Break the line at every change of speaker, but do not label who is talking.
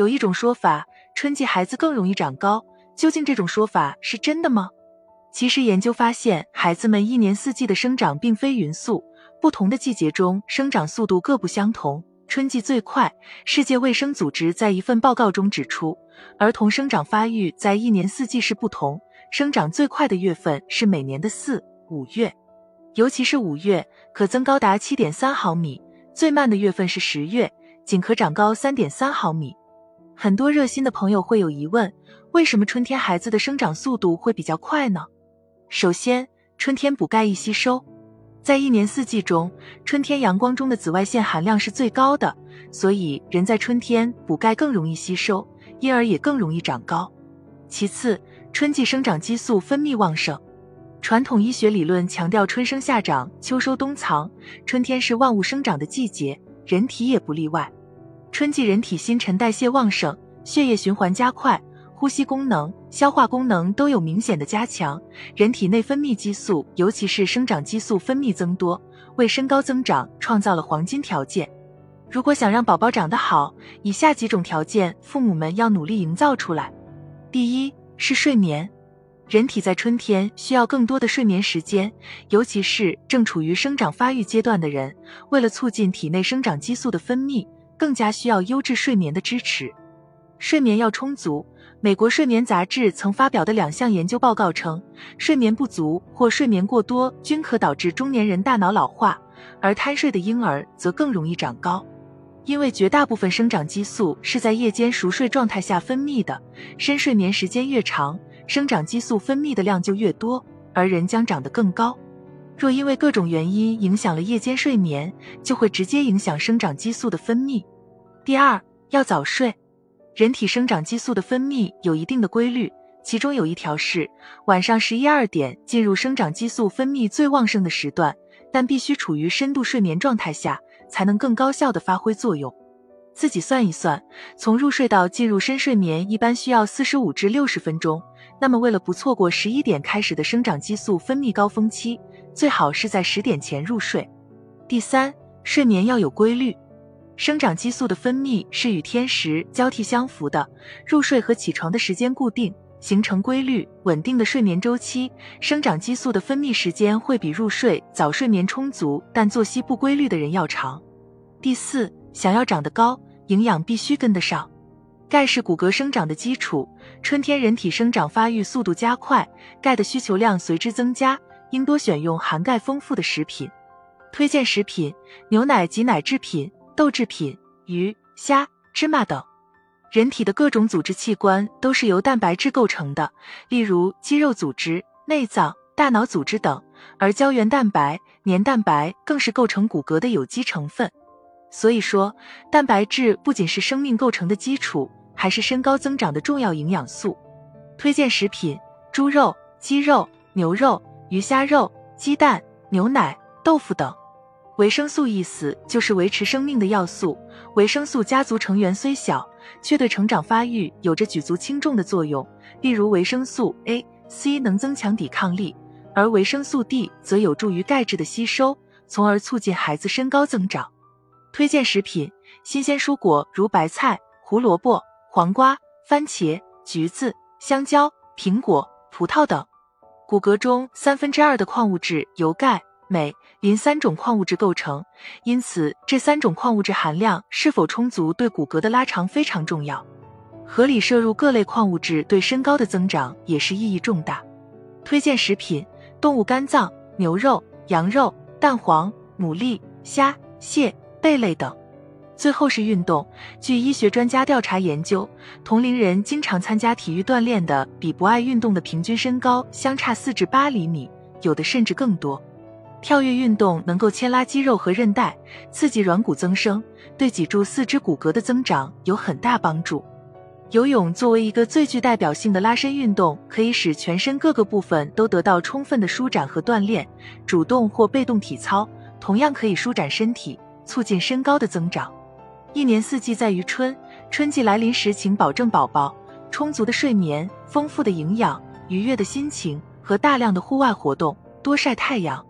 有一种说法，春季孩子更容易长高，究竟这种说法是真的吗？其实研究发现，孩子们一年四季的生长并非匀速，不同的季节中生长速度各不相同，春季最快。世界卫生组织在一份报告中指出，儿童生长发育在一年四季是不同，生长最快的月份是每年的四五月，尤其是五月可增高达七点三毫米，最慢的月份是十月，仅可长高三点三毫米。很多热心的朋友会有疑问：为什么春天孩子的生长速度会比较快呢？首先，春天补钙易吸收，在一年四季中，春天阳光中的紫外线含量是最高的，所以人在春天补钙更容易吸收，因而也更容易长高。其次，春季生长激素分泌旺盛，传统医学理论强调春生夏长，秋收冬藏，春天是万物生长的季节，人体也不例外。春季人体新陈代谢旺盛，血液循环加快，呼吸功能、消化功能都有明显的加强，人体内分泌激素，尤其是生长激素分泌增多，为身高增长创造了黄金条件。如果想让宝宝长得好，以下几种条件，父母们要努力营造出来。第一是睡眠，人体在春天需要更多的睡眠时间，尤其是正处于生长发育阶段的人，为了促进体内生长激素的分泌。更加需要优质睡眠的支持，睡眠要充足。美国睡眠杂志曾发表的两项研究报告称，睡眠不足或睡眠过多均可导致中年人大脑老化，而贪睡的婴儿则更容易长高。因为绝大部分生长激素是在夜间熟睡状态下分泌的，深睡眠时间越长，生长激素分泌的量就越多，而人将长得更高。若因为各种原因影响了夜间睡眠，就会直接影响生长激素的分泌。第二，要早睡。人体生长激素的分泌有一定的规律，其中有一条是晚上十一二点进入生长激素分泌最旺盛的时段，但必须处于深度睡眠状态下，才能更高效的发挥作用。自己算一算，从入睡到进入深睡眠一般需要四十五至六十分钟。那么为了不错过十一点开始的生长激素分泌高峰期，最好是在十点前入睡。第三，睡眠要有规律。生长激素的分泌是与天时交替相符的，入睡和起床的时间固定，形成规律稳定的睡眠周期，生长激素的分泌时间会比入睡早睡眠充足但作息不规律的人要长。第四，想要长得高，营养必须跟得上。钙是骨骼生长的基础，春天人体生长发育速度加快，钙的需求量随之增加，应多选用含钙丰富的食品。推荐食品：牛奶及奶制品。豆制品、鱼、虾、芝麻等，人体的各种组织器官都是由蛋白质构成的，例如肌肉组织、内脏、大脑组织等，而胶原蛋白、黏蛋白更是构成骨骼的有机成分。所以说，蛋白质不仅是生命构成的基础，还是身高增长的重要营养素。推荐食品：猪肉、鸡肉、牛肉、鱼虾肉、鸡蛋、牛奶、豆腐等。维生素意思就是维持生命的要素。维生素家族成员虽小，却对成长发育有着举足轻重的作用。例如，维生素 A、C 能增强抵抗力，而维生素 D 则有助于钙质的吸收，从而促进孩子身高增长。推荐食品：新鲜蔬果如白菜、胡萝卜、黄瓜、番茄、橘子、香蕉、苹果、葡萄等。骨骼中三分之二的矿物质由钙。镁、磷三种矿物质构成，因此这三种矿物质含量是否充足，对骨骼的拉长非常重要。合理摄入各类矿物质，对身高的增长也是意义重大。推荐食品：动物肝脏、牛肉、羊肉、蛋黄、牡蛎、虾、蟹、贝类等。最后是运动。据医学专家调查研究，同龄人经常参加体育锻炼的，比不爱运动的平均身高相差四至八厘米，有的甚至更多。跳跃运动能够牵拉肌肉和韧带，刺激软骨增生，对脊柱、四肢骨骼的增长有很大帮助。游泳作为一个最具代表性的拉伸运动，可以使全身各个部分都得到充分的舒展和锻炼。主动或被动体操同样可以舒展身体，促进身高的增长。一年四季在于春，春季来临时，请保证宝宝充足的睡眠、丰富的营养、愉悦的心情和大量的户外活动，多晒太阳。